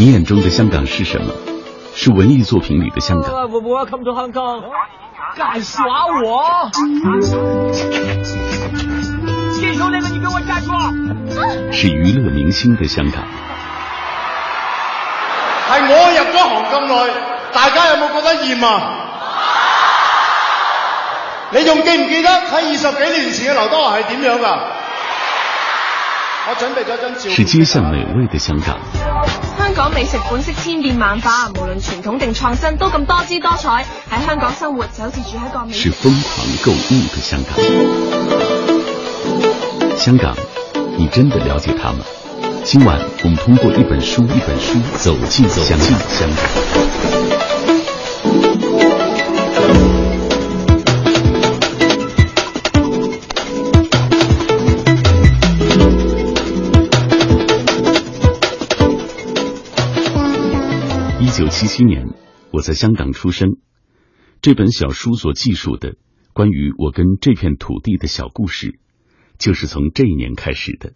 你眼中的香港是什么？是文艺作品里的香港，我我要 come to Hong Kong，敢耍我？记住那个，你给我站住！是娱乐明星的香港，係我入咗行咁耐，大家有冇覺得厭啊？你仲記唔記得喺二十幾年前嘅劉德華係點樣㗎？我準備咗張照片。是街巷美味的香港，香港美食本色千变万化，无论传统定创新，都咁多姿多彩。喺香港生活就好似住喺个美是疯狂购物的香港。香港，你真的了解它吗？今晚我们通过一本书，一本书走进香港。香港。九七七年，我在香港出生。这本小书所记述的关于我跟这片土地的小故事，就是从这一年开始的。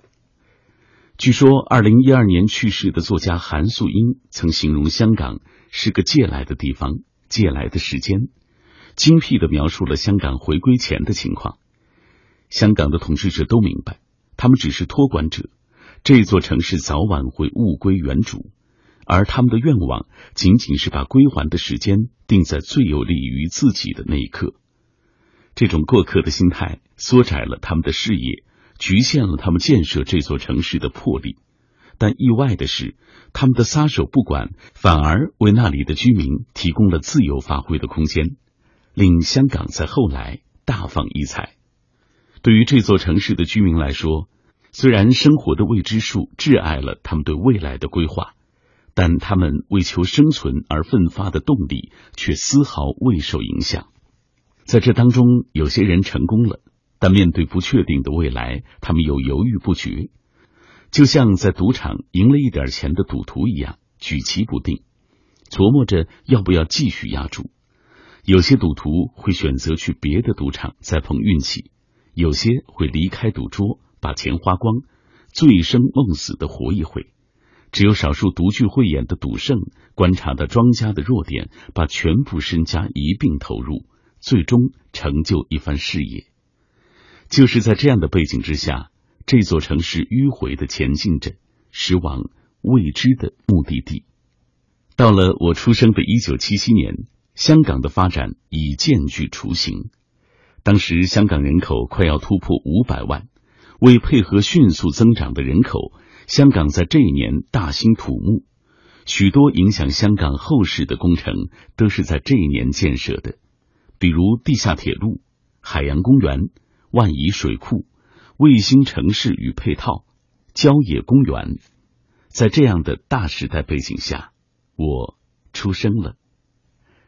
据说，二零一二年去世的作家韩素英曾形容香港是个借来的地方，借来的时间，精辟的描述了香港回归前的情况。香港的统治者都明白，他们只是托管者，这座城市早晚会物归原主。而他们的愿望仅仅是把归还的时间定在最有利于自己的那一刻。这种过客的心态缩窄了他们的视野，局限了他们建设这座城市的魄力。但意外的是，他们的撒手不管，反而为那里的居民提供了自由发挥的空间，令香港在后来大放异彩。对于这座城市的居民来说，虽然生活的未知数挚爱了他们对未来的规划。但他们为求生存而奋发的动力却丝毫未受影响。在这当中，有些人成功了，但面对不确定的未来，他们又犹豫不决，就像在赌场赢了一点钱的赌徒一样，举棋不定，琢磨着要不要继续压注。有些赌徒会选择去别的赌场再碰运气，有些会离开赌桌，把钱花光，醉生梦死的活一回。只有少数独具慧眼的赌圣观察到庄家的弱点，把全部身家一并投入，最终成就一番事业。就是在这样的背景之下，这座城市迂回的前进着，驶往未知的目的地。到了我出生的一九七七年，香港的发展已渐具雏形。当时香港人口快要突破五百万，为配合迅速增长的人口。香港在这一年大兴土木，许多影响香港后世的工程都是在这一年建设的，比如地下铁路、海洋公园、万宜水库、卫星城市与配套、郊野公园。在这样的大时代背景下，我出生了。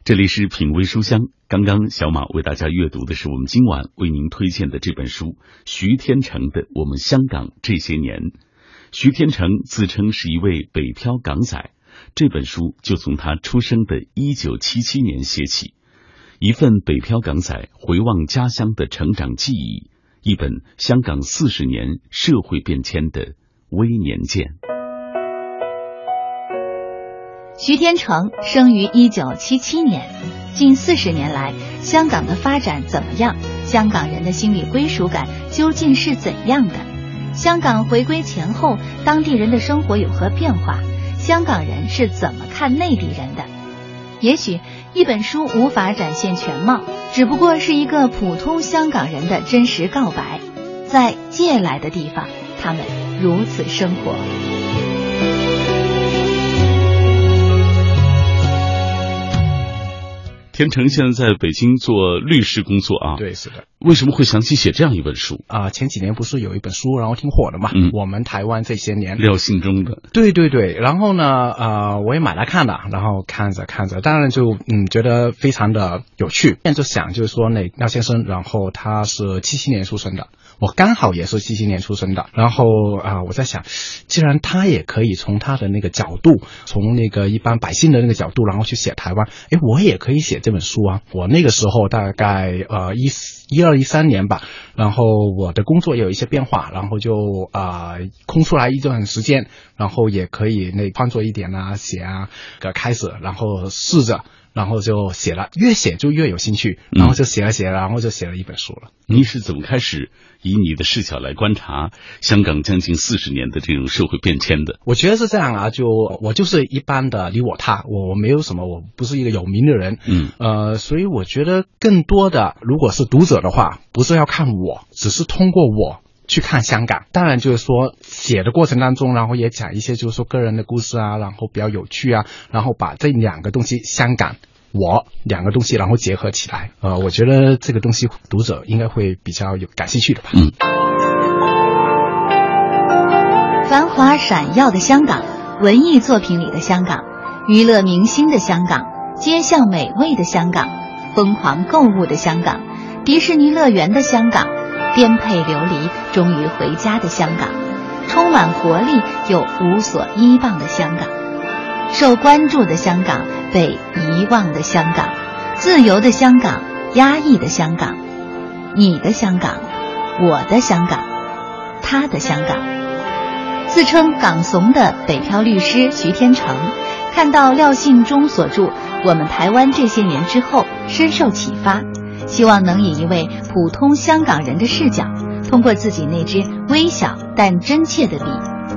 这里是品味书香，刚刚小马为大家阅读的是我们今晚为您推荐的这本书——徐天成的《我们香港这些年》。徐天成自称是一位北漂港仔，这本书就从他出生的一九七七年写起，一份北漂港仔回望家乡的成长记忆，一本香港四十年社会变迁的微年鉴。徐天成生于一九七七年，近四十年来，香港的发展怎么样？香港人的心理归属感究竟是怎样的？香港回归前后，当地人的生活有何变化？香港人是怎么看内地人的？也许一本书无法展现全貌，只不过是一个普通香港人的真实告白。在借来的地方，他们如此生活。天成现在在北京做律师工作啊，对，是的。为什么会想起写这样一本书啊？前几年不是有一本书，然后挺火的嘛？嗯，我们台湾这些年，廖信中的。对对对，然后呢，呃，我也买来看了，然后看着看着，当然就嗯觉得非常的有趣。现在就想就是说，那廖先生，然后他是七七年出生的，我刚好也是七七年出生的，然后啊、我在想，既然他也可以从他的那个角度，从那个一般百姓的那个角度，然后去写台湾，诶，我也可以写这本书啊。我那个时候大概呃一一二一三年吧，然后我的工作也有一些变化，然后就啊、空出来一段时间，然后也可以那创作一点啊，写啊，个开始，然后试着。然后就写了，越写就越有兴趣，然后就写了写了，然后就写了一本书了。你是怎么开始以你的视角来观察香港将近四十年的这种社会变迁的？我觉得是这样啊，就我就是一般的你我他，我我没有什么，我不是一个有名的人，嗯，呃，所以我觉得更多的，如果是读者的话，不是要看我，只是通过我去看香港。当然就是说写的过程当中，然后也讲一些就是说个人的故事啊，然后比较有趣啊，然后把这两个东西，香港。我两个东西，然后结合起来，呃，我觉得这个东西读者应该会比较有感兴趣的吧。嗯，繁华闪耀的香港，文艺作品里的香港，娱乐明星的香港，街巷美味的香港，疯狂购物的香港，迪士尼乐园的香港，颠沛流离终于回家的香港，充满活力又无所依傍的香港，受关注的香港，被遗忘的香港，自由的香港，压抑的香港，你的香港，我的香港，他的香港。自称港怂的北漂律师徐天成，看到廖信忠所著《我们台湾这些年》之后，深受启发，希望能以一位普通香港人的视角，通过自己那支微小但真切的笔，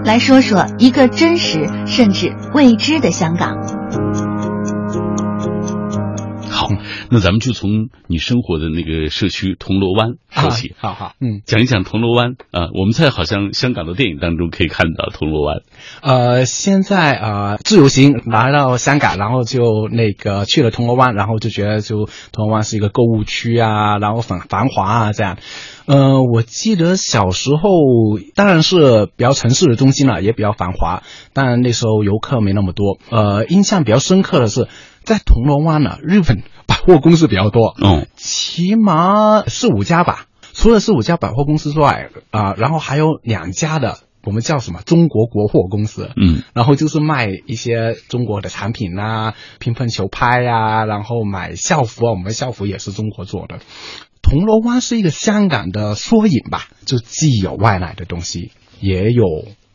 来说说一个真实甚至未知的香港。好，那咱们就从你生活的那个社区铜锣湾说起，好好，嗯，讲一讲铜锣湾啊、我们在好像香港的电影当中可以看到铜锣湾。呃，现在呃自由行来到香港，然后就那个去了铜锣湾，然后就觉得就铜锣湾是一个购物区啊，然后很繁华啊这样。呃，我记得小时候当然是比较城市的中心了，也比较繁华，但那时候游客没那么多。呃，印象比较深刻的是在铜锣湾呢，日本百货公司比较多，嗯，起码四五家吧。除了四五家百货公司之外，啊、然后还有两家的，我们叫什么中国国货公司，嗯，然后就是卖一些中国的产品啊，乒乓球拍呀、然后买校服啊，我们校服也是中国做的。铜锣湾是一个香港的缩影吧，就既有外来的东西，也有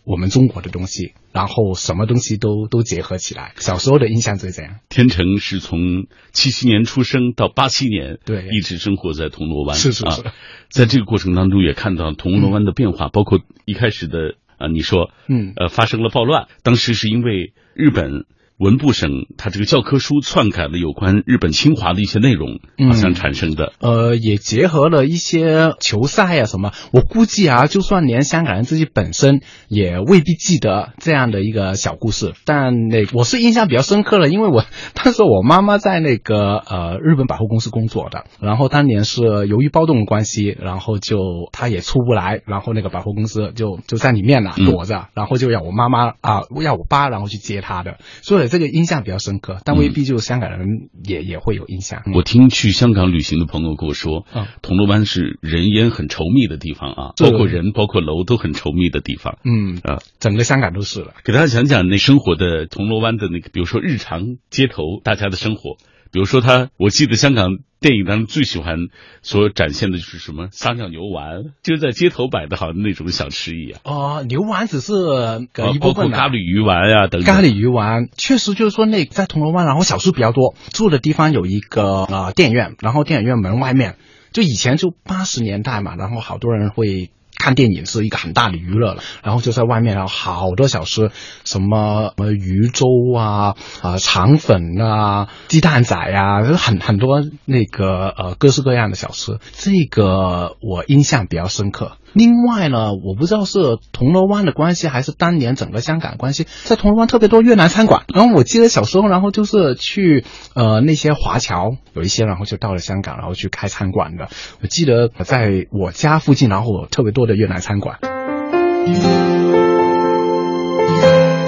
我们中国的东西，然后什么东西都都结合起来。小时候的印象就是这样。天成是从七七年出生到八七年，对一直生活在铜锣湾。是是是啊，在这个过程当中也看到铜锣湾的变化，包括一开始的啊，你说，嗯呃，发生了暴乱，当时是因为日本。文部省他这个教科书篡改了有关日本侵华的一些内容，嗯好像产生的。呃，也结合了一些球赛啊什么。我估计啊，就算连香港人自己本身也未必记得这样的一个小故事。但那我是印象比较深刻的，因为我当时我妈妈在那个呃日本百货公司工作的，然后当年是由于暴动的关系，然后就她也出不来，然后那个百货公司就就在里面呢嗯躲着，然后就要我妈妈啊、要我爸然后去接她的，所以这个印象比较深刻。但未必就香港人也、也会有印象。我听去香港旅行的朋友跟我说，嗯铜锣湾是人烟很稠密的地方啊，包括人、包括楼都很稠密的地方。嗯啊，整个香港都是了。给大家讲讲那生活的铜锣湾的那个，比如说日常街头大家的生活，比如说他，我记得香港电影当中最喜欢所展现的就是什么撒尿牛丸，就是在街头摆的好像那种小吃一样，哦，牛丸只是一包括部分的咖喱鱼丸呀、等等。咖喱鱼丸确实就是说那在铜锣湾，然后小吃比较多，住的地方有一个呃电影院，然后电影院门外面就以前就八十年代嘛，然后好多人会。看电影是一个很大的娱乐了，然后就在外面，然后好多小吃，什么什么鱼粥啊，啊、肠粉啊，鸡蛋仔啊，很很多那个呃各式各样的小吃，这个我印象比较深刻。另外呢，我不知道是铜锣湾的关系，还是当年整个香港关系，在铜锣湾特别多越南餐馆。然后我记得小时候，然后就是去呃那些华侨，有一些然后就到了香港，然后去开餐馆的。我记得在我家附近，然后有特别多的越南餐馆。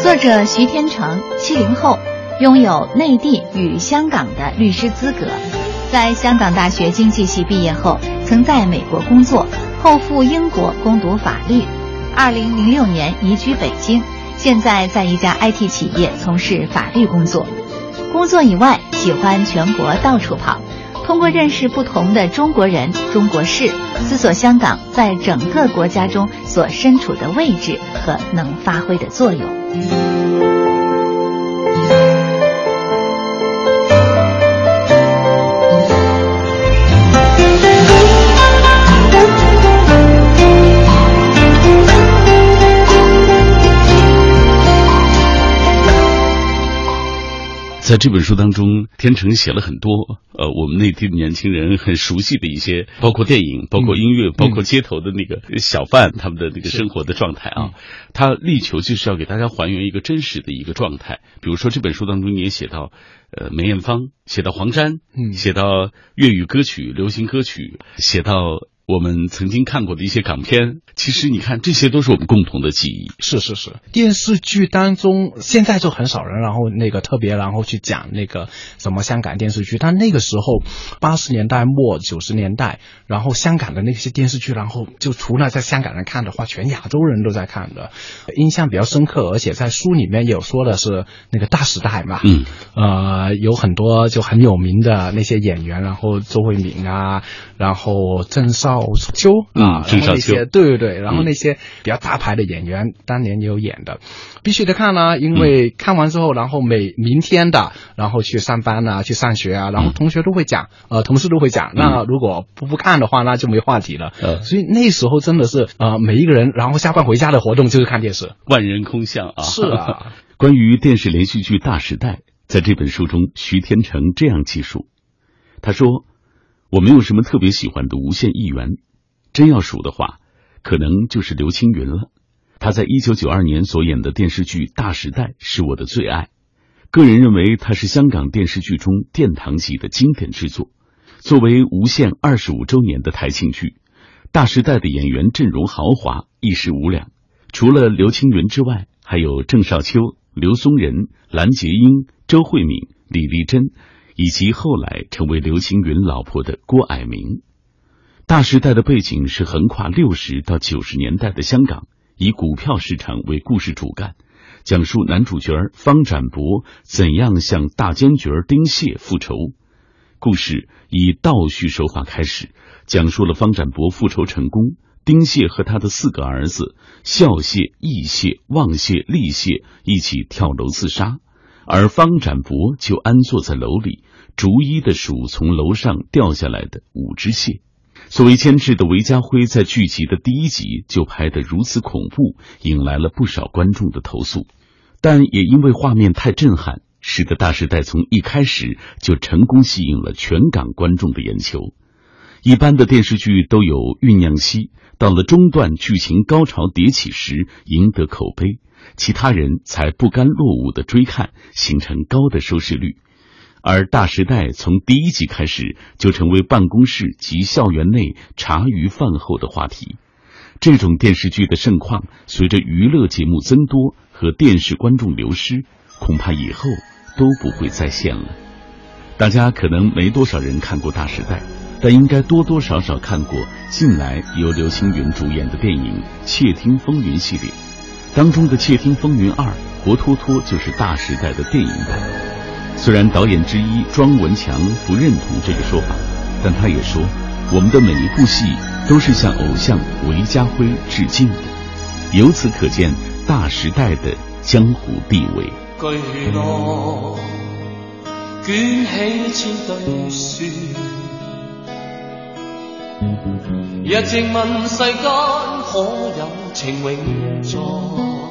作者徐天成，七零后，拥有内地与香港的律师资格，在香港大学经济系毕业后，曾在美国工作，后赴英国攻读法律，二零零六年移居北京，现在在一家 IT 企业从事法律工作。工作以外，喜欢全国到处跑，通过认识不同的中国人、中国事，思索香港在整个国家中所身处的位置和能发挥的作用。在这本书当中，天成写了很多呃，我们内地的年轻人很熟悉的一些，包括电影、包括音乐、包括街头的那个小贩他们的那个生活的状态啊。他力求就是要给大家还原一个真实的一个状态。比如说这本书当中，你也写到，呃，梅艳芳，写到黄沾，嗯写到粤语歌曲、流行歌曲，写到我们曾经看过的一些港片。其实你看，这些都是我们共同的记忆。是是是，电视剧当中现在就很少人，然后那个特别然后去讲那个什么香港电视剧，但那个时候八十年代末九十年代，然后香港的那些电视剧，然后就除了在香港人看的话，全亚洲人都在看的，印象比较深刻，而且在书里面有说的是那个大时代嘛，嗯，呃，有很多就很有名的那些演员，然后周慧敏啊，然后郑少秋啊，嗯郑少秋然后那些对对对，然后嗯。那些比较大牌的演员，当年也有演的，必须得看呢，因为看完之后，然后每明天的，然后去上班啊，去上学啊，然后嗯同学都会讲，呃，同事都会讲，那如果不不看的话，那就没话题了。呃所以那时候真的是呃，每一个人，然后下班回家的活动就是看电视。万人空巷啊！是啊，关于电视连续剧《大时代》，在这本书中，徐天成这样记述：他说，我没有什么特别喜欢的无线艺员，真要数的话，可能就是刘青云了。他在一九九二年所演的电视剧《大时代》是我的最爱，个人认为它是香港电视剧中殿堂级的经典之作。作为无线二十五周年的台庆剧，《大时代》的演员阵容豪华，一时无两。除了刘青云之外，还有郑少秋、刘松仁、蓝洁瑛、周慧敏、李丽珍，以及后来成为刘青云老婆的郭蔼明。大时代的背景是横跨六十到九十年代的香港，以股票市场为故事主干，讲述男主角方展博怎样向大奸角丁蟹复仇。故事以倒叙手法开始，讲述了方展博复仇成功，丁蟹和他的四个儿子孝蟹、义蟹、旺蟹、利蟹一起跳楼自杀，而方展博就安坐在楼里，逐一的数从楼上掉下来的五只蟹。作为监制的韦家辉在剧集的第一集就拍得如此恐怖，引来了不少观众的投诉，但也因为画面太震撼，使得《大时代》从一开始就成功吸引了全港观众的眼球。一般的电视剧都有酝酿期，到了中段剧情高潮迭起时赢得口碑，其他人才不甘落伍的追看，形成高的收视率。而《大时代》从第一集开始就成为办公室及校园内茶余饭后的话题。这种电视剧的盛况，随着娱乐节目增多和电视观众流失，恐怕以后都不会再现了。大家可能没多少人看过《大时代》，但应该多多少少看过近来由刘青云主演的电影《窃听风云》系列，当中的《窃听风云二》活脱脱就是《大时代》的电影版。虽然导演之一庄文强不认同这个说法，但他也说，我们的每一部戏都是向偶像韦家辉致敬的。由此可见，《大时代》的江湖地位。巨浪捲起千堆雪，日靜問世間可有情永在？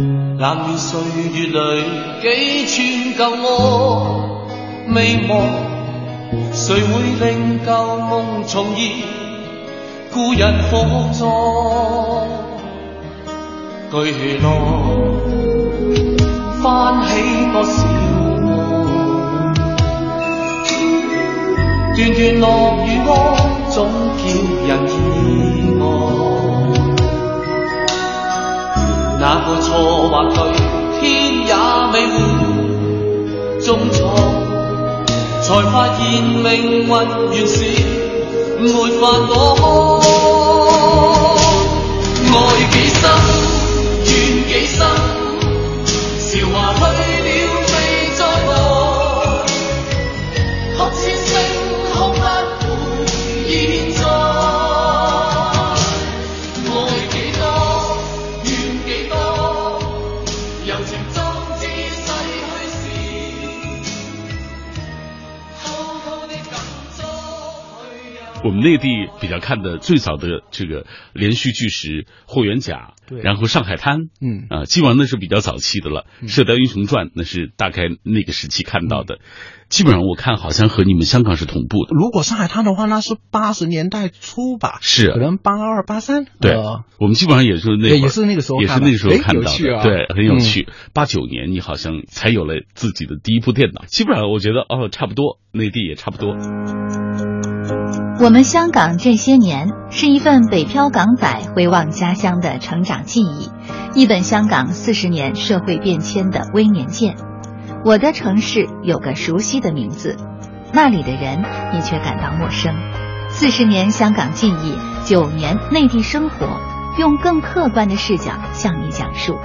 冷暖岁月里，几寸舊愛未忘，谁会令旧梦重现？故人復在。巨浪翻起多少夢，段段落雨安總叫人意外。那个错或对，天也未会中错，才发现命运原是没法躲开，我们内地比较看的最早的这个连续剧是《霍元甲》，对。然后《上海滩》，嗯。啊，鸡王那是比较早期的了，射雕英雄传》那是大概那个时期看到嗯的，基本上我看好像和你们香港是同步的。如果上海滩的话，那是八十年代初吧，是。可能八二八三，对。呃，我们基本上也是那也是那个时候也是那个时候哎看到的，啊。对，很有嗯。趣。八九年你好像才有了自己的第一部电脑，基本上我觉得哦差不多，内地也差不多。我们香港这些年是一份北漂港仔回望家乡的成长记忆，一本香港四十年社会变迁的微年鉴。我的城市有个熟悉的名字，那里的人你却感到陌生。四十年香港记忆，九年内地生活，用更客观的视角向你讲述。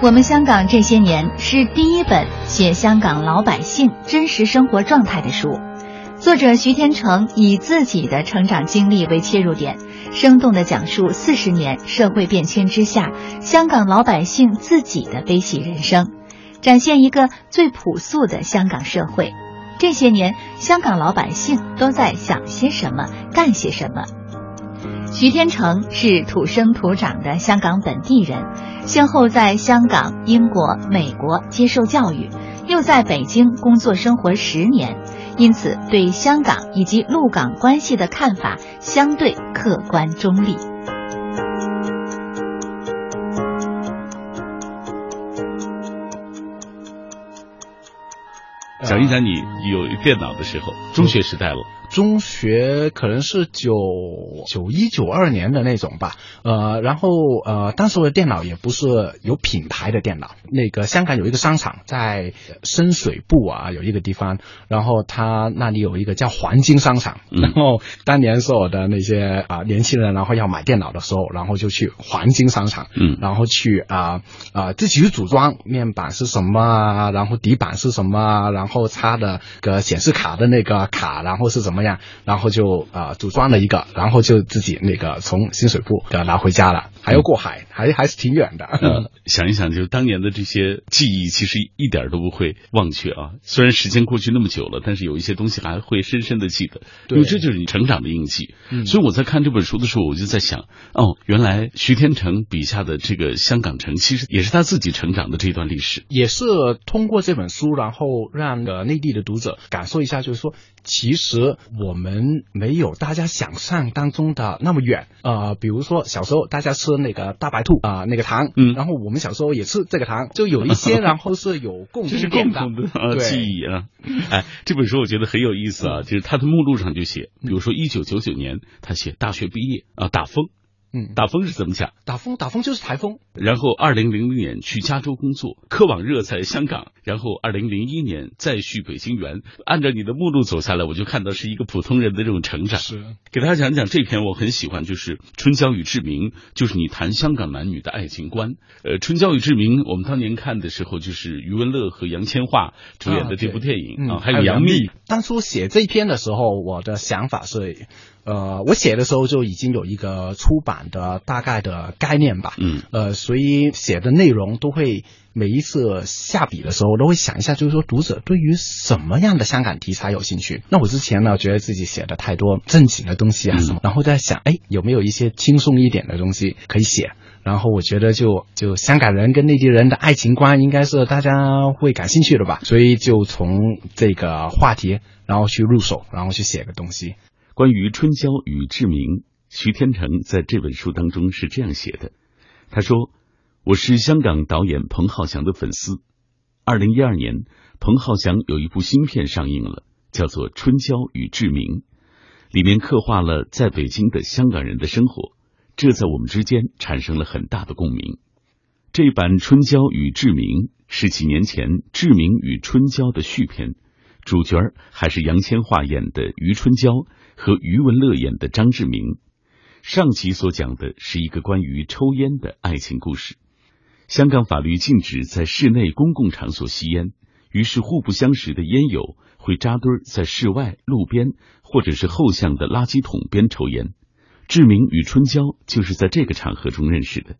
我们香港这些年是第一本写香港老百姓真实生活状态的书。作者徐天成以自己的成长经历为切入点，生动地讲述四十年社会变迁之下，香港老百姓自己的悲喜人生，展现一个最朴素的香港社会。这些年，香港老百姓都在想些什么，干些什么。徐天成是土生土长的香港本地人，先后在香港、英国、美国接受教育，又在北京工作生活十年。因此，对香港以及陆港关系的看法相对客观中立。想一想你有电脑的时候，中学时代了。中学可能是九九一九二年的那种吧，呃，然后呃，当时我的电脑也不是有品牌的电脑，那个香港有一个商场在深水埗啊，有一个地方，然后他那里有一个叫黄金商场，嗯。然后当年所有的那些啊、年轻人，然后要买电脑的时候，然后就去黄金商场，嗯。然后去啊啊、自己去组装面板是什么啊，然后底板是什么啊，然后插的个显示卡的那个卡，然后是什么样，然后就啊、组装了一个，然后就自己那个从新水铺给它拿回家了，还要过海，还还是挺远的。呃，想一想，就是当年的这些记忆，其实一点都不会忘却啊。虽然时间过去那么久了，但是有一些东西还会深深的记得，因对为这就是你成长的印记。嗯所以我在看这本书的时候，我就在想，哦，原来徐天成笔下的这个香港城，其实也是他自己成长的这段历史。也是通过这本书，然后让呃内地的读者感受一下，就是说，其实我们没有大家想象当中的那么远。呃，比如说小时候大家吃那个大白兔啊、那个糖，嗯然后我们小时候也吃这个糖，就有一些 然后是有共同的啊记忆啊！哎，这本书我觉得很有意思啊，就是他的目录上就写，比如说一九九九年他写大学毕业啊，打风，嗯，打风是怎么讲？打风打风就是台风，然后二零零零年去加州工作，科网热在香港，然后二零零一年再续北京园。按照你的目录走下来，我就看到是一个普通人的这种成长。是给大家讲讲这篇，我很喜欢，就是《春娇与志明》，就是你谈香港男女的爱情观。呃，《春娇与志明》，我们当年看的时候，就是余文乐和杨千嬅主演的这部电影啊，还有杨幂。当初写这篇的时候，我的想法是，呃，我写的时候就已经有一个出版的大概的概念吧，嗯，呃，所以写的内容都会每一次下笔的时候都会想一下，就是说读者对于什么样的香港题材有兴趣。那我之前呢，觉得自己写的太多正经的东西啊什么，嗯然后在想，哎，有没有一些轻松一点的东西可以写？然后我觉得就就香港人跟内地人的爱情观应该是大家会感兴趣的吧，所以就从这个话题然后去入手，然后去写个东西。关于春娇与志明，徐天成在这本书当中是这样写的：他说，我是香港导演彭浩翔的粉丝。二零一二年，彭浩翔有一部新片上映了，叫做《春娇与志明》，里面刻画了在北京的香港人的生活，这在我们之间产生了很大的共鸣。这版《春娇与志明》是几年前《志明与春娇》的续篇，主角还是杨千嬅演的余春娇和余文乐演的张志明。上集所讲的是一个关于抽烟的爱情故事。香港法律禁止在室内公共场所吸烟，于是互不相识的烟友会扎堆在室外、路边或者是后巷的垃圾桶边抽烟。志明与春娇就是在这个场合中认识的。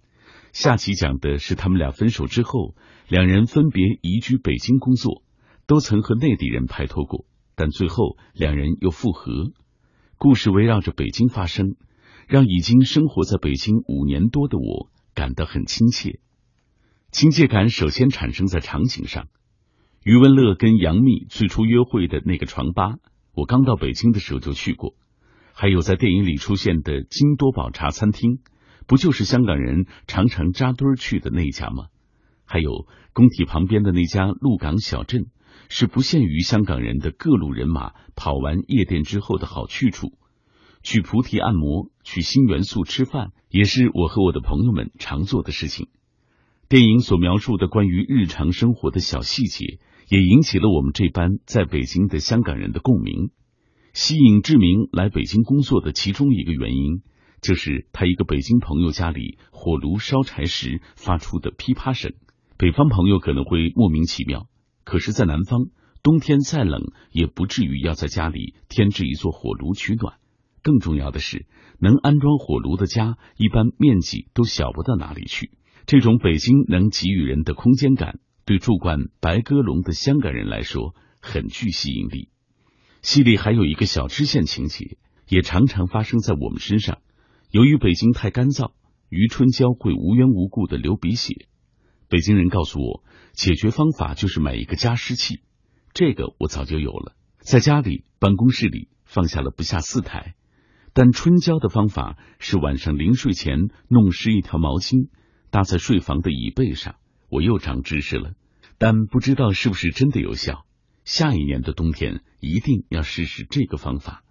下集讲的是他们俩分手之后，两人分别移居北京工作，都曾和内地人拍拖过，但最后两人又复合。故事围绕着北京发生。让已经生活在北京五年多的我感到很亲切，亲切感首先产生在场景上。余文乐跟杨幂最初约会的那个床吧，我刚到北京的时候就去过。还有在电影里出现的金多宝茶餐厅，不就是香港人常常扎堆去的那一家吗？还有工体旁边的那家鹿港小镇，是不限于香港人的各路人马跑完夜店之后的好去处。去菩提按摩，去新元素吃饭，也是我和我的朋友们常做的事情。电影所描述的关于日常生活的小细节，也引起了我们这班在北京的香港人的共鸣。吸引志明来北京工作的其中一个原因，就是他一个北京朋友家里火炉烧柴时发出的噼啪声。北方朋友可能会莫名其妙，可是，在南方，冬天再冷，也不至于要在家里添置一座火炉取暖。更重要的是，能安装火炉的家一般面积都小不到哪里去。这种北京能给予人的空间感，对住惯白鸽笼的香港人来说很具吸引力。戏里还有一个小支线情节，也常常发生在我们身上。由于北京太干燥，余春娇会无缘无故的流鼻血。北京人告诉我，解决方法就是买一个加湿器。这个我早就有了，在家里、办公室里放下了不下四台。但春娇的方法是晚上临睡前弄湿一条毛巾搭在睡房的椅背上，我又长知识了，但不知道是不是真的有效。下一年的冬天一定要试试这个方法。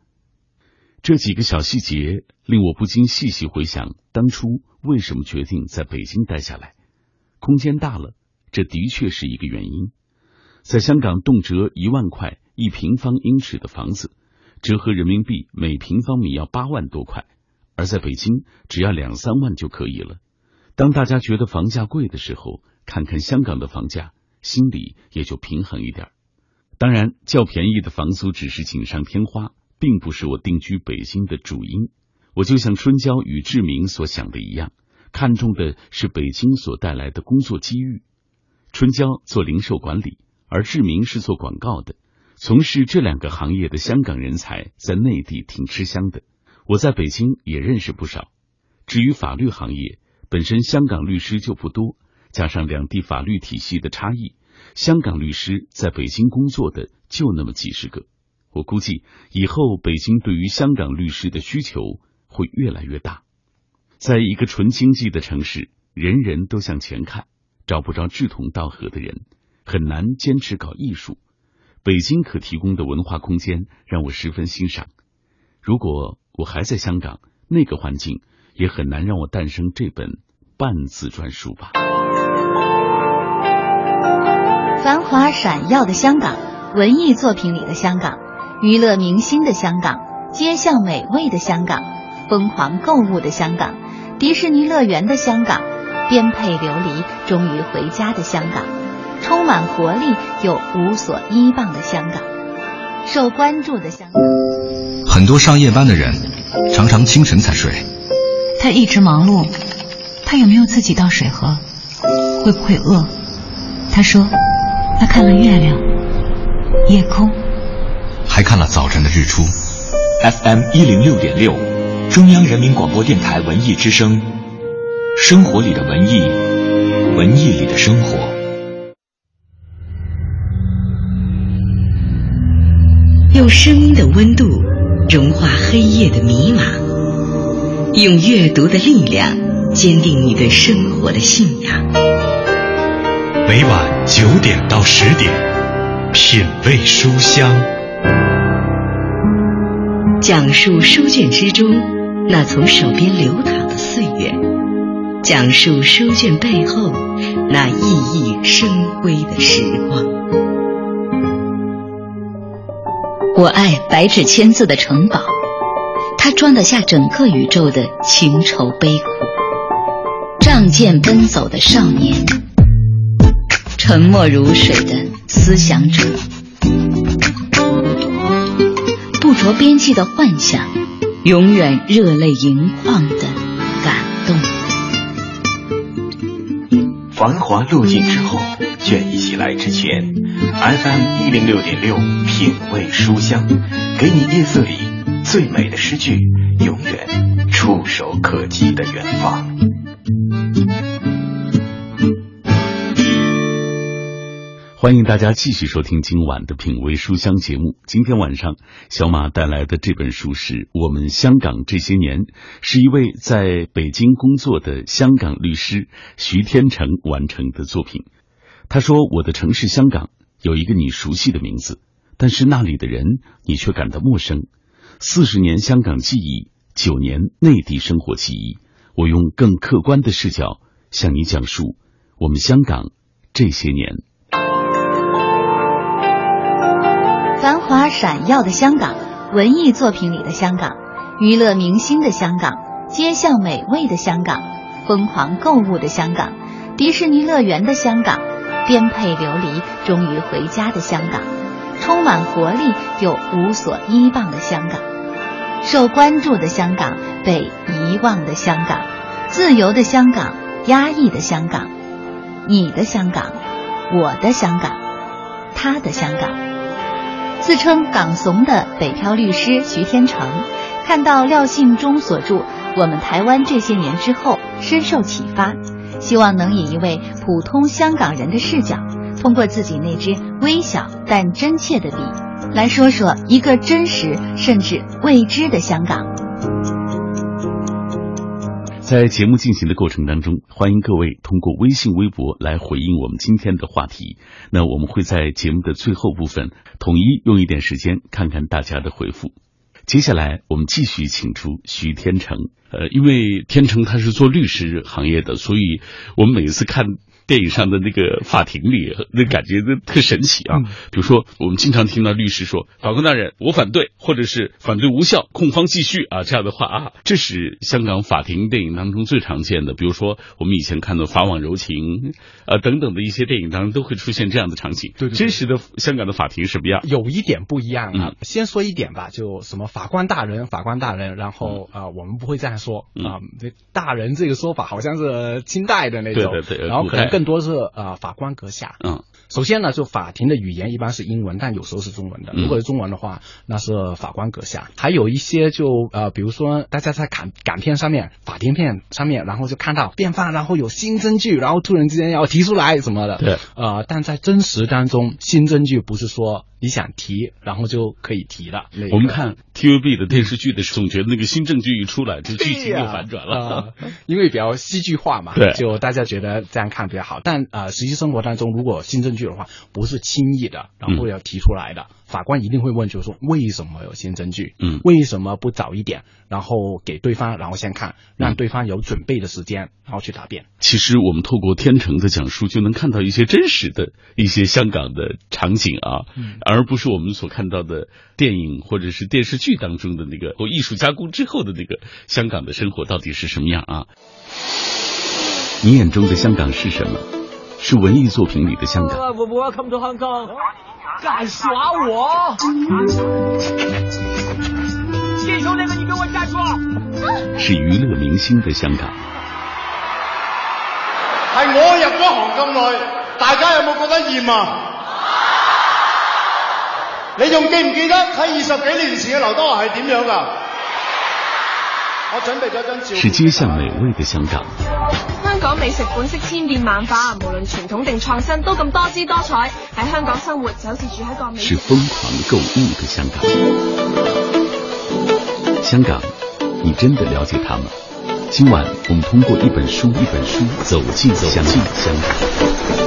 这几个小细节令我不禁细细回想当初为什么决定在北京待下来。空间大了，这的确是一个原因。在香港，动辄一万块一平方英尺的房子。折合人民币每平方米要八万多块，而在北京只要两三万就可以了。当大家觉得房价贵的时候，看看香港的房价，心里也就平衡一点。当然，较便宜的房租只是锦上添花，并不是我定居北京的主因。我就像春娇与志明所想的一样，看重的是北京所带来的工作机遇。春娇做零售管理，而志明是做广告的。从事这两个行业的香港人才在内地挺吃香的，我在北京也认识不少。至于法律行业，本身香港律师就不多，加上两地法律体系的差异，香港律师在北京工作的就那么几十个。我估计以后北京对于香港律师的需求会越来越大。在一个纯经济的城市，人人都向前看，找不着志同道合的人，很难坚持搞艺术。北京可提供的文化空间让我十分欣赏。如果我还在香港，那个环境也很难让我诞生这本半自传书吧。繁华闪耀的香港，文艺作品里的香港，娱乐明星的香港，街巷美味的香港，疯狂购物的香港，迪士尼乐园的香港，颠沛流离终于回家的香港。充满活力又无所依傍的香港，受关注的香港。很多上夜班的人常常清晨才睡。他一直忙碌，他有没有自己倒水喝？会不会饿？他说，他看了月亮、夜空，还看了早晨的日出。FM 一零六点六，中央人民广播电台文艺之声，生活里的文艺，文艺里的生活。用声音的温度融化黑夜的迷茫，用阅读的力量坚定你对生活的信仰。每晚九点到十点，品味书香，讲述书卷之中那从手边流淌的岁月，讲述书卷背后那熠熠生辉的时光。我爱白纸千字的城堡，它装得下整个宇宙的情愁悲苦。仗剑奔走的少年，沉默如水的思想者，不着边际的幻想，永远热泪盈眶的感繁华落尽之后，倦意袭来之前，FM 一零六点六品味书香，给你夜色里最美的诗句，永远触手可及的远方。欢迎大家继续收听今晚的品味书香节目。今天晚上，小马带来的这本书是我们香港这些年，是一位在北京工作的香港律师徐天成完成的作品。他说：“我的城市香港有一个你熟悉的名字，但是那里的人你却感到陌生。四十年香港记忆，九年内地生活记忆，我用更客观的视角向你讲述我们香港这些年。”华闪耀的香港，文艺作品里的香港，娱乐明星的香港，街巷美味的香港，疯狂购物的香港，迪士尼乐园的香港，颠沛流离终于回家的香港，充满活力又无所依傍的香港，受关注的香港，被遗忘的香港，自由的香港，压抑的香港，你的香港，我的香港，他的香港。自称港怂的北漂律师徐天成，看到廖信忠所著《我们台湾这些年》之后，深受启发，希望能以一位普通香港人的视角，通过自己那支微小但真切的笔，来说说一个真实甚至未知的香港。在节目进行的过程当中，欢迎各位通过微信、微博来回应我们今天的话题。那我们会在节目的最后部分统一用一点时间看看大家的回复。接下来我们继续请出徐天成。呃，因为天成他是做律师行业的，所以我们每次看。电影上的那个法庭里，那感觉那特神奇啊！比如说，我们经常听到律师说：“法官大人，我反对，或者是反对无效，控方继续啊。”这样的话啊，这是香港法庭电影当中最常见的。比如说，我们以前看的《法网柔情》啊等等的一些电影当中，都会出现这样的场景。对，真实的香港的法庭什么样？有一点不一样啊。先说一点吧，就什么法官大人，法官大人，然后啊，我们不会这样说啊。这大人这个说法好像是清代的那种，对对对，然后可能。更多是呃法官阁下，嗯，首先呢，就法庭的语言一般是英文，但有时候是中文的。如果是中文的话，那是法官阁下。还有一些就呃，比如说大家在港港片上面、法庭片上面，然后就看到辩方，然后有新证据，然后突然之间要提出来什么的，对，呃，但在真实当中，新证据不是说。你想提，然后就可以提了。我们看 TVB 的电视剧的时候，总觉得那个新证据一出来，就剧情就反转了，因为比较戏剧化嘛。对，就大家觉得这样看比较好。但呃，实际生活当中，如果新证据的话，不是轻易的，然后要提出来的。法官一定会问，就是说为什么有新证据？嗯，为什么不早一点，然后给对方，然后先看，让对方有准备的时间，然后去答辩。其实我们透过天成的讲述，就能看到一些真实的一些香港的场景啊，而不是我们所看到的电影或者是电视剧当中的那个或艺术加工之后的那个香港的生活到底是什么样啊？你眼中的香港是什么？是文艺作品里的香港。敢耍我！牵手那个，你给我站住！是娱乐明星的香港。系我入咗行咁耐，大家有冇觉得厌啊？你仲记唔记得喺二十几年前嘅刘德华系点样噶？我准备咗张照。是街巷美味的香港。港美食本色千变万化，无论传统定创新，都咁多姿多彩。喺香港生活就好似住喺个美是疯狂购物的香港。香港，你真的了解它吗？今晚我们通过一本书，一本书走进香港。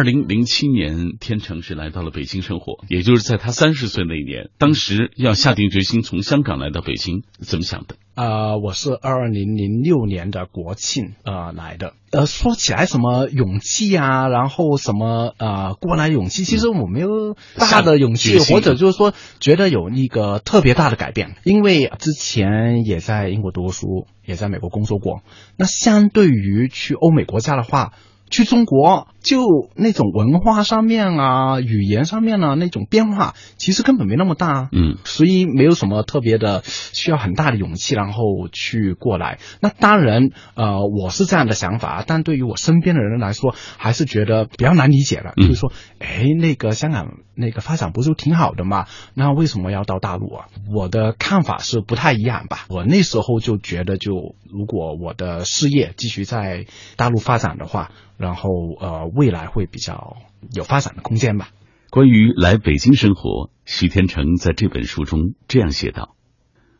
二零零七年，天成是来到了北京生活，也就是在他三十岁那一年，当时要下定决心从香港来到北京，怎么想的？呃，我是二零零六年的国庆呃来的。呃，说起来什么勇气啊，然后什么呃过来勇气，其实我没有大的勇气，或者就是说觉得有那个特别大的改变，因为之前也在英国读过书，也在美国工作过。那相对于去欧美国家的话。去中国，就那种文化上面啊，语言上面呢，那种变化，其实根本没那么大，嗯，所以没有什么特别的需要很大的勇气，然后去过来。那当然，呃，我是这样的想法，但对于我身边的人来说，还是觉得比较难理解了。就是说，哎，那个香港那个发展不是挺好的嘛？那为什么要到大陆啊？我的看法是不太一样吧。我那时候就觉得，就如果我的事业继续在大陆发展的话。然后呃，未来会比较有发展的空间吧。关于来北京生活，徐天成在这本书中这样写道：“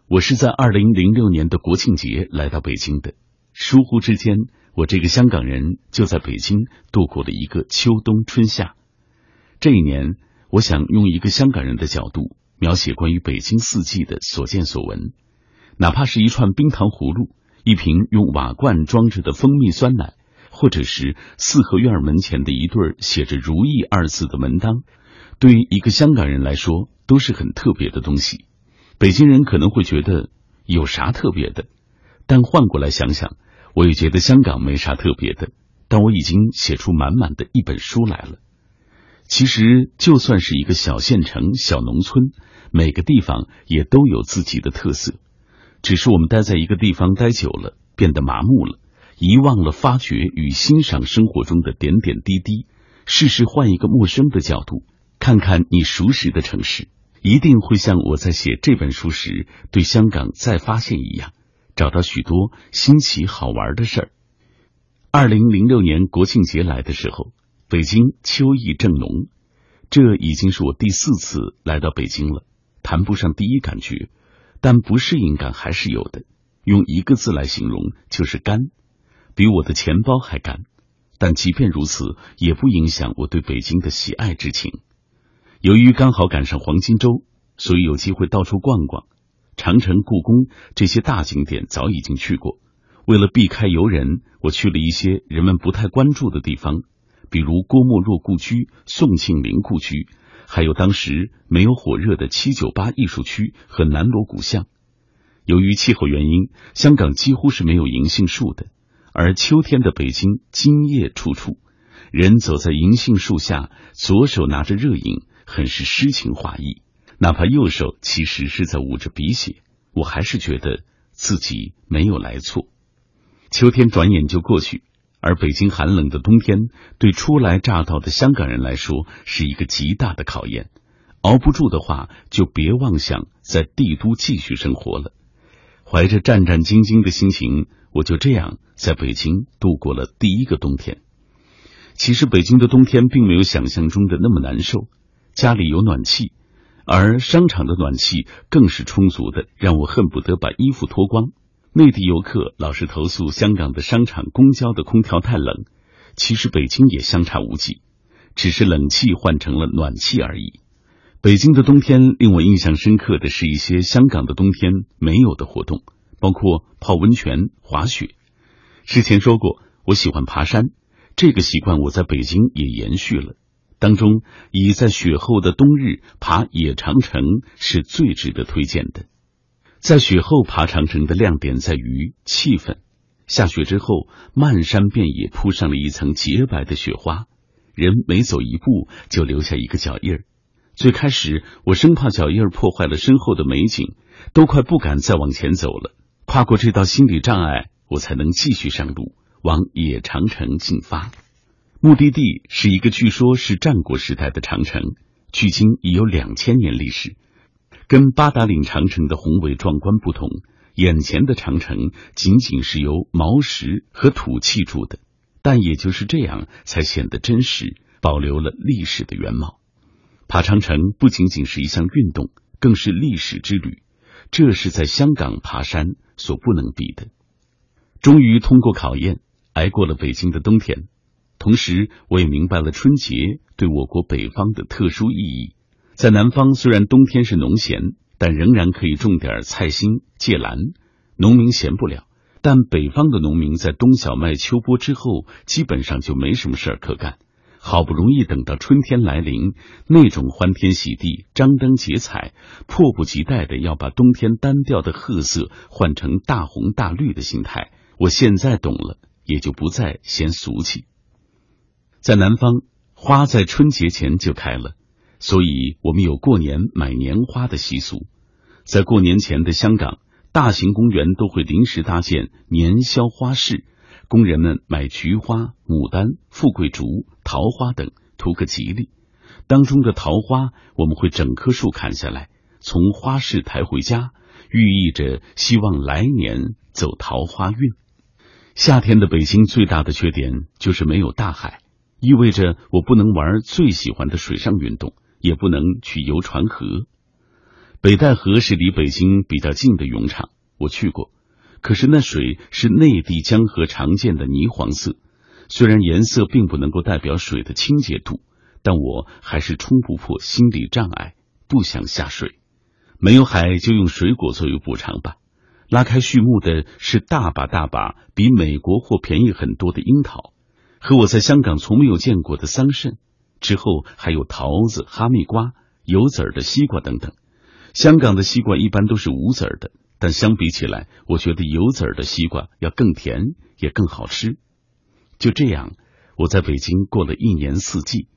我是在二零零六年的国庆节来到北京的。疏忽之间，我这个香港人就在北京度过了一个秋冬春夏。这一年，我想用一个香港人的角度描写关于北京四季的所见所闻，哪怕是一串冰糖葫芦，一瓶用瓦罐装着的蜂蜜酸奶。”或者是四合院门前的一对写着“如意”二字的门当，对于一个香港人来说都是很特别的东西。北京人可能会觉得有啥特别的，但换过来想想，我也觉得香港没啥特别的。但我已经写出满满的一本书来了。其实就算是一个小县城、小农村，每个地方也都有自己的特色，只是我们待在一个地方待久了，变得麻木了。遗忘了发掘与欣赏生活中的点点滴滴，试试换一个陌生的角度，看看你熟识的城市，一定会像我在写这本书时对香港再发现一样，找到许多新奇好玩的事儿。二零零六年国庆节来的时候，北京秋意正浓，这已经是我第四次来到北京了，谈不上第一感觉，但不适应感还是有的。用一个字来形容，就是干。比我的钱包还干，但即便如此，也不影响我对北京的喜爱之情。由于刚好赶上黄金周，所以有机会到处逛逛。长城、故宫这些大景点早已经去过，为了避开游人，我去了一些人们不太关注的地方，比如郭沫若故居、宋庆龄故居，还有当时没有火热的七九八艺术区和南锣鼓巷。由于气候原因，香港几乎是没有银杏树的。而秋天的北京，金叶处处，人走在银杏树下，左手拿着热饮，很是诗情画意。哪怕右手其实是在捂着鼻血，我还是觉得自己没有来错。秋天转眼就过去，而北京寒冷的冬天，对初来乍到的香港人来说是一个极大的考验。熬不住的话，就别妄想在帝都继续生活了。怀着战战兢兢的心情，我就这样在北京度过了第一个冬天。其实北京的冬天并没有想象中的那么难受，家里有暖气，而商场的暖气更是充足的，让我恨不得把衣服脱光。内地游客老是投诉香港的商场公交的空调太冷，其实北京也相差无几，只是冷气换成了暖气而已。北京的冬天令我印象深刻的是一些香港的冬天没有的活动，包括泡温泉、滑雪。之前说过，我喜欢爬山，这个习惯我在北京也延续了。当中以在雪后的冬日爬野长城是最值得推荐的。在雪后爬长城的亮点在于气氛，下雪之后，漫山遍野铺上了一层洁白的雪花，人每走一步就留下一个脚印儿。最开始，我生怕脚印儿破坏了身后的美景，都快不敢再往前走了。跨过这道心理障碍，我才能继续上路，往野长城进发。目的地是一个据说是战国时代的长城，距今已有两千年历史。跟八达岭长城的宏伟壮观不同，眼前的长城仅仅是由毛石和土砌筑的，但也就是这样，才显得真实，保留了历史的原貌。爬长城不仅仅是一项运动，更是历史之旅。这是在香港爬山所不能比的。终于通过考验，挨过了北京的冬天。同时，我也明白了春节对我国北方的特殊意义。在南方，虽然冬天是农闲，但仍然可以种点菜心、芥兰，农民闲不了。但北方的农民在冬小麦秋播之后，基本上就没什么事儿可干。好不容易等到春天来临，那种欢天喜地、张灯结彩、迫不及待的要把冬天单调的褐色换成大红大绿的心态，我现在懂了，也就不再嫌俗气。在南方，花在春节前就开了，所以我们有过年买年花的习俗。在过年前的香港。大型公园都会临时搭建年宵花市，工人们买菊花、牡丹、富贵竹、桃花等，图个吉利。当中的桃花，我们会整棵树砍下来，从花市抬回家，寓意着希望来年走桃花运。夏天的北京最大的缺点就是没有大海，意味着我不能玩最喜欢的水上运动，也不能去游船河。北戴河是离北京比较近的泳场，我去过，可是那水是内地江河常见的泥黄色，虽然颜色并不能够代表水的清洁度，但我还是冲不破心理障碍，不想下水。没有海就用水果作为补偿吧。拉开序幕的是大把大把比美国货便宜很多的樱桃，和我在香港从没有见过的桑葚，之后还有桃子、哈密瓜、有籽儿的西瓜等等。香港的西瓜一般都是无籽儿的，但相比起来，我觉得有籽儿的西瓜要更甜，也更好吃。就这样，我在北京过了一年四季。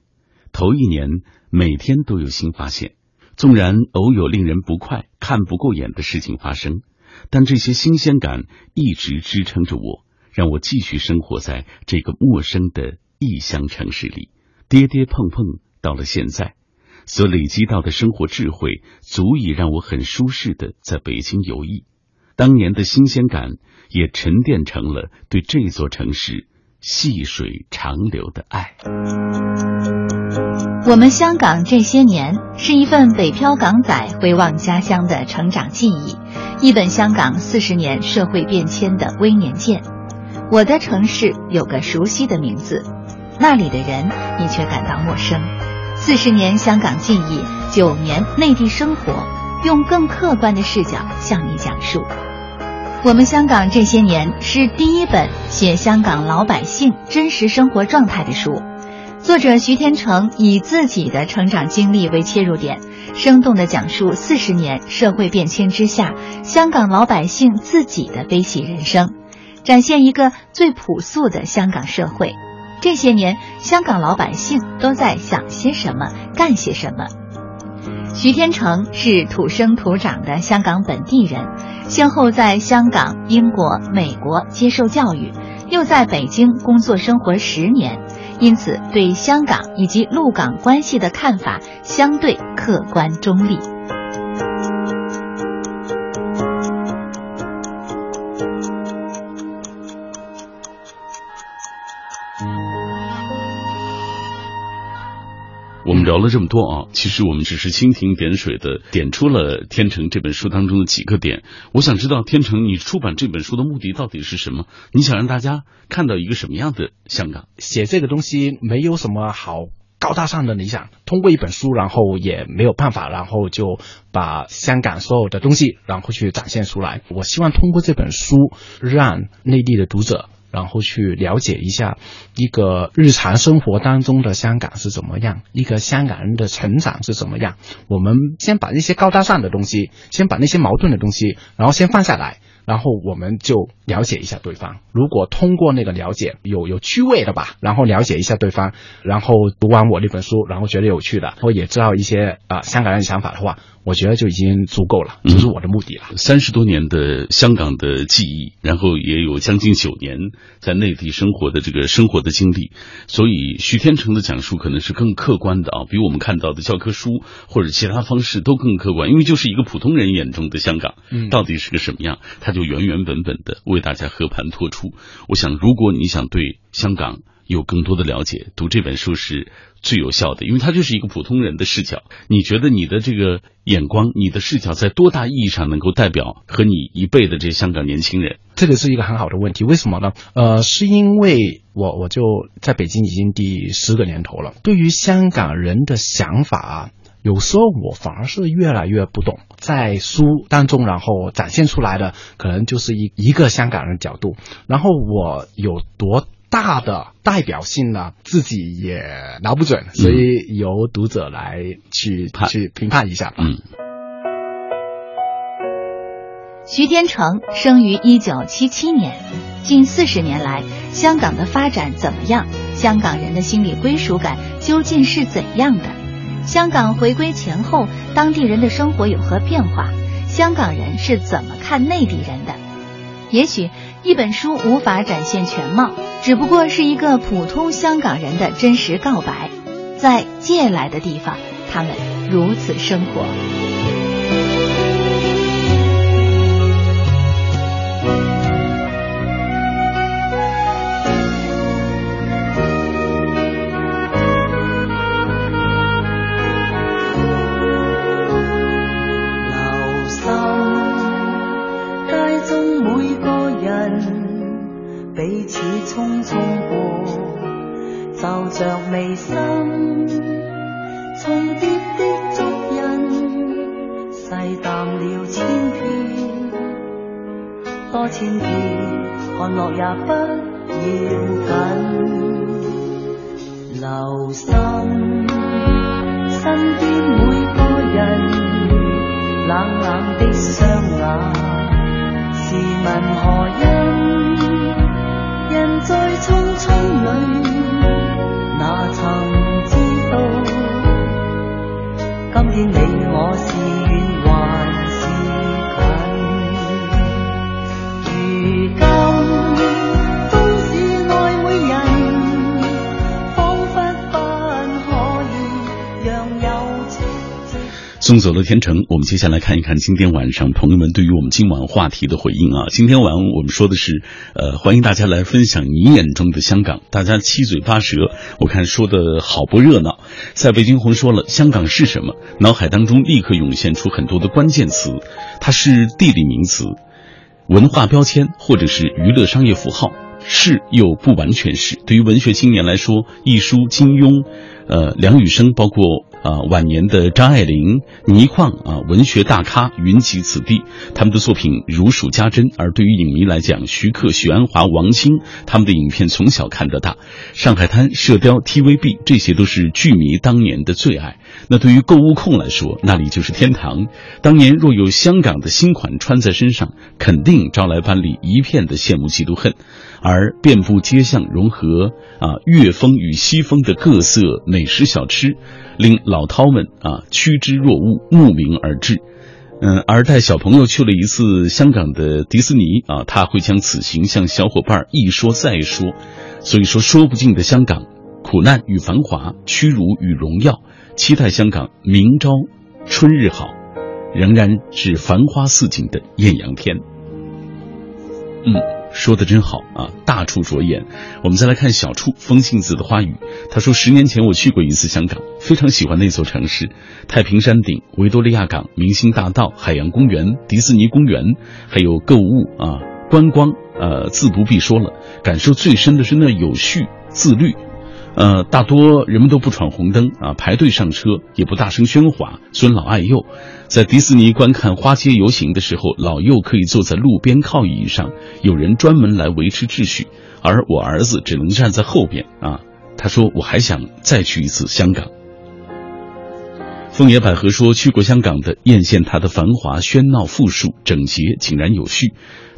头一年每天都有新发现，纵然偶有令人不快、看不过眼的事情发生，但这些新鲜感一直支撑着我，让我继续生活在这个陌生的异乡城市里，跌跌碰碰到了现在。所累积到的生活智慧，足以让我很舒适的在北京游弋。当年的新鲜感，也沉淀成了对这座城市细水长流的爱。我们香港这些年，是一份北漂港仔回望家乡的成长记忆，一本香港四十年社会变迁的微年鉴。我的城市有个熟悉的名字，那里的人你却感到陌生。四十年香港记忆，九年内地生活，用更客观的视角向你讲述。我们香港这些年是第一本写香港老百姓真实生活状态的书。作者徐天成以自己的成长经历为切入点，生动地讲述四十年社会变迁之下香港老百姓自己的悲喜人生，展现一个最朴素的香港社会。这些年，香港老百姓都在想些什么，干些什么？徐天成是土生土长的香港本地人，先后在香港、英国、美国接受教育，又在北京工作生活十年，因此对香港以及陆港关系的看法相对客观中立。聊了这么多啊，其实我们只是蜻蜓点水的点出了《天成》这本书当中的几个点。我想知道，《天成》你出版这本书的目的到底是什么？你想让大家看到一个什么样的香港？写这个东西没有什么好高大上的理想，通过一本书，然后也没有办法，然后就把香港所有的东西，然后去展现出来。我希望通过这本书，让内地的读者。然后去了解一下一个日常生活当中的香港是怎么样，一个香港人的成长是怎么样。我们先把那些高大上的东西，先把那些矛盾的东西，然后先放下来。然后我们就了解一下对方。如果通过那个了解有有趣味的吧，然后了解一下对方，然后读完我那本书，然后觉得有趣的，然后也知道一些啊香港人的想法的话，我觉得就已经足够了，这是我的目的了。三十多年的香港的记忆，然后也有将近九年在内地生活的这个生活的经历，所以徐天成的讲述可能是更客观的啊，比我们看到的教科书或者其他方式都更客观，因为就是一个普通人眼中的香港，嗯，到底是个什么样，他。就原原本本的为大家和盘托出。我想，如果你想对香港有更多的了解，读这本书是最有效的，因为它就是一个普通人的视角。你觉得你的这个眼光、你的视角，在多大意义上能够代表和你一辈的这香港年轻人？这个是一个很好的问题，为什么呢？呃，是因为我我就在北京已经第十个年头了，对于香港人的想法啊。有时候我反而是越来越不懂，在书当中，然后展现出来的可能就是一一个香港人角度，然后我有多大的代表性呢？自己也拿不准，所以由读者来去去评判一下吧。嗯。徐天成生于一九七七年，近四十年来，香港的发展怎么样？香港人的心理归属感究竟是怎样的？香港回归前后，当地人的生活有何变化？香港人是怎么看内地人的？也许一本书无法展现全貌，只不过是一个普通香港人的真实告白。在借来的地方，他们如此生活。着眉心，重叠的足印，细淡了千遍，多千遍，看落也不要紧。留心身边每个人，冷冷的双眼，试问何因？送走了天成，我们接下来看一看今天晚上朋友们对于我们今晚话题的回应啊。今天晚上我们说的是，呃，欢迎大家来分享你眼中的香港。大家七嘴八舌，我看说的好不热闹。在北京红说了香港是什么，脑海当中立刻涌现出很多的关键词，它是地理名词、文化标签或者是娱乐商业符号，是又不完全是。对于文学青年来说，一书、金庸、呃，梁羽生，包括。啊，晚年的张爱玲、倪匡啊，文学大咖云集此地，他们的作品如数家珍。而对于影迷来讲，徐克、许鞍华、王晶他们的影片从小看到大，《上海滩》《射雕》TVB，这些都是剧迷当年的最爱。那对于购物控来说，那里就是天堂。当年若有香港的新款穿在身上，肯定招来班里一片的羡慕嫉妒恨。而遍布街巷、融合啊粤风与西风的各色美食小吃，令老饕们啊趋之若鹜、慕名而至。嗯，而带小朋友去了一次香港的迪士尼啊，他会将此行向小伙伴一说再说。所以说，说不尽的香港苦难与繁华、屈辱与荣耀，期待香港明朝春日好，仍然是繁花似锦的艳阳天。嗯。说的真好啊，大处着眼。我们再来看小处风信子的花语。他说，十年前我去过一次香港，非常喜欢那座城市。太平山顶、维多利亚港、明星大道、海洋公园、迪士尼公园，还有购物啊、观光，呃，自不必说了。感受最深的是那有序、自律。呃，大多人们都不闯红灯啊，排队上车，也不大声喧哗，尊老爱幼。在迪士尼观看花街游行的时候，老幼可以坐在路边靠椅上，有人专门来维持秩序，而我儿子只能站在后边啊。他说：“我还想再去一次香港。”凤野百合说：“去过香港的，艳羡它的繁华、喧闹、富庶、整洁、井然有序。”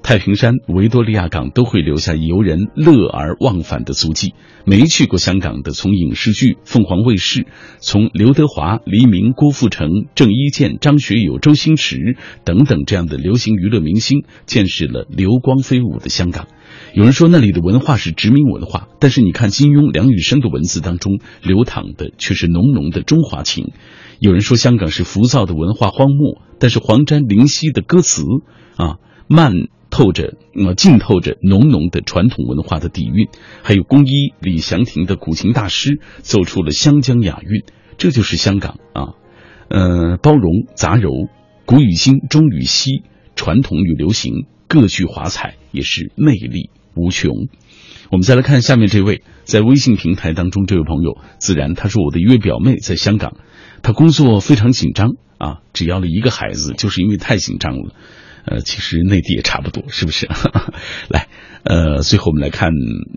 太平山、维多利亚港都会留下游人乐而忘返的足迹。没去过香港的，从影视剧、凤凰卫视，从刘德华、黎明、郭富城、郑伊健、张学友、周星驰等等这样的流行娱乐明星，见识了流光飞舞的香港。有人说那里的文化是殖民文化，但是你看金庸、梁羽生的文字当中流淌的却是浓浓的中华情。有人说香港是浮躁的文化荒漠，但是黄沾、林夕的歌词啊。漫透着呃浸透着浓浓的传统文化的底蕴，还有工医李祥霆的古琴大师奏出了湘江雅韵，这就是香港啊，呃，包容杂糅，古与新，中与西，传统与流行各具华彩，也是魅力无穷。我们再来看下面这位，在微信平台当中，这位朋友自然他说我的一位表妹在香港，她工作非常紧张啊，只要了一个孩子，就是因为太紧张了。呃，其实内地也差不多，是不是？来，呃，最后我们来看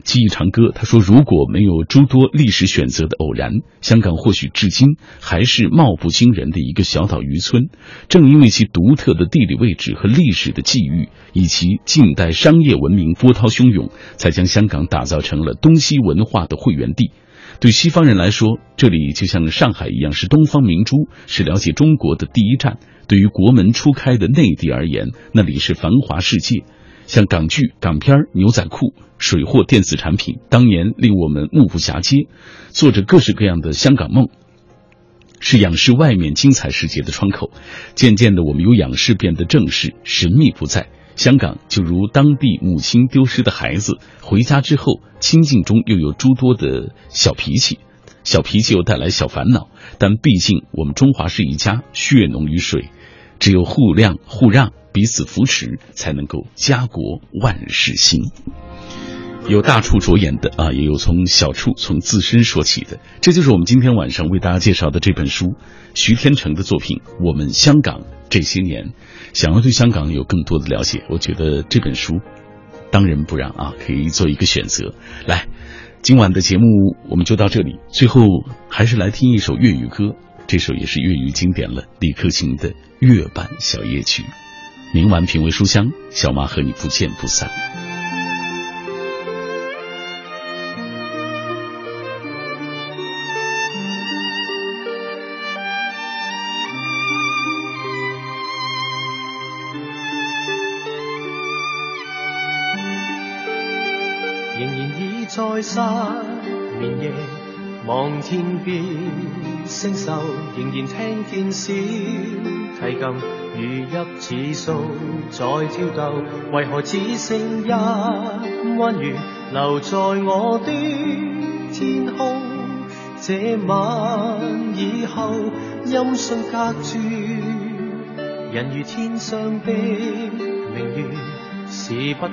记忆长歌。他说，如果没有诸多历史选择的偶然，香港或许至今还是貌不惊人的一个小岛渔村。正因为其独特的地理位置和历史的际遇，以及近代商业文明波涛汹涌，才将香港打造成了东西文化的汇源地。对西方人来说，这里就像上海一样，是东方明珠，是了解中国的第一站。对于国门初开的内地而言，那里是繁华世界。像港剧、港片、牛仔裤、水货电子产品，当年令我们目不暇接。做着各式各样的香港梦，是仰视外面精彩世界的窗口。渐渐的，我们由仰视变得正视，神秘不在。香港就如当地母亲丢失的孩子，回家之后，亲近中又有诸多的小脾气，小脾气又带来小烦恼。但毕竟我们中华是一家，血浓于水，只有互谅互让，彼此扶持，才能够家国万事兴。有大处着眼的啊，也有从小处从自身说起的，这就是我们今天晚上为大家介绍的这本书，徐天成的作品《我们香港这些年》。想要对香港有更多的了解，我觉得这本书当仁不让啊，可以做一个选择。来，今晚的节目我们就到这里，最后还是来听一首粤语歌，这首也是粤语经典了，李克勤的《月半小夜曲》。明晚品味书香，小马和你不见不散。失眠夜望天边星宿，仍然听见小提琴如泣似诉在挑逗。为何只剩一弯月留在我的天空？这晚以后音讯隔绝，人如天上的明月。是不可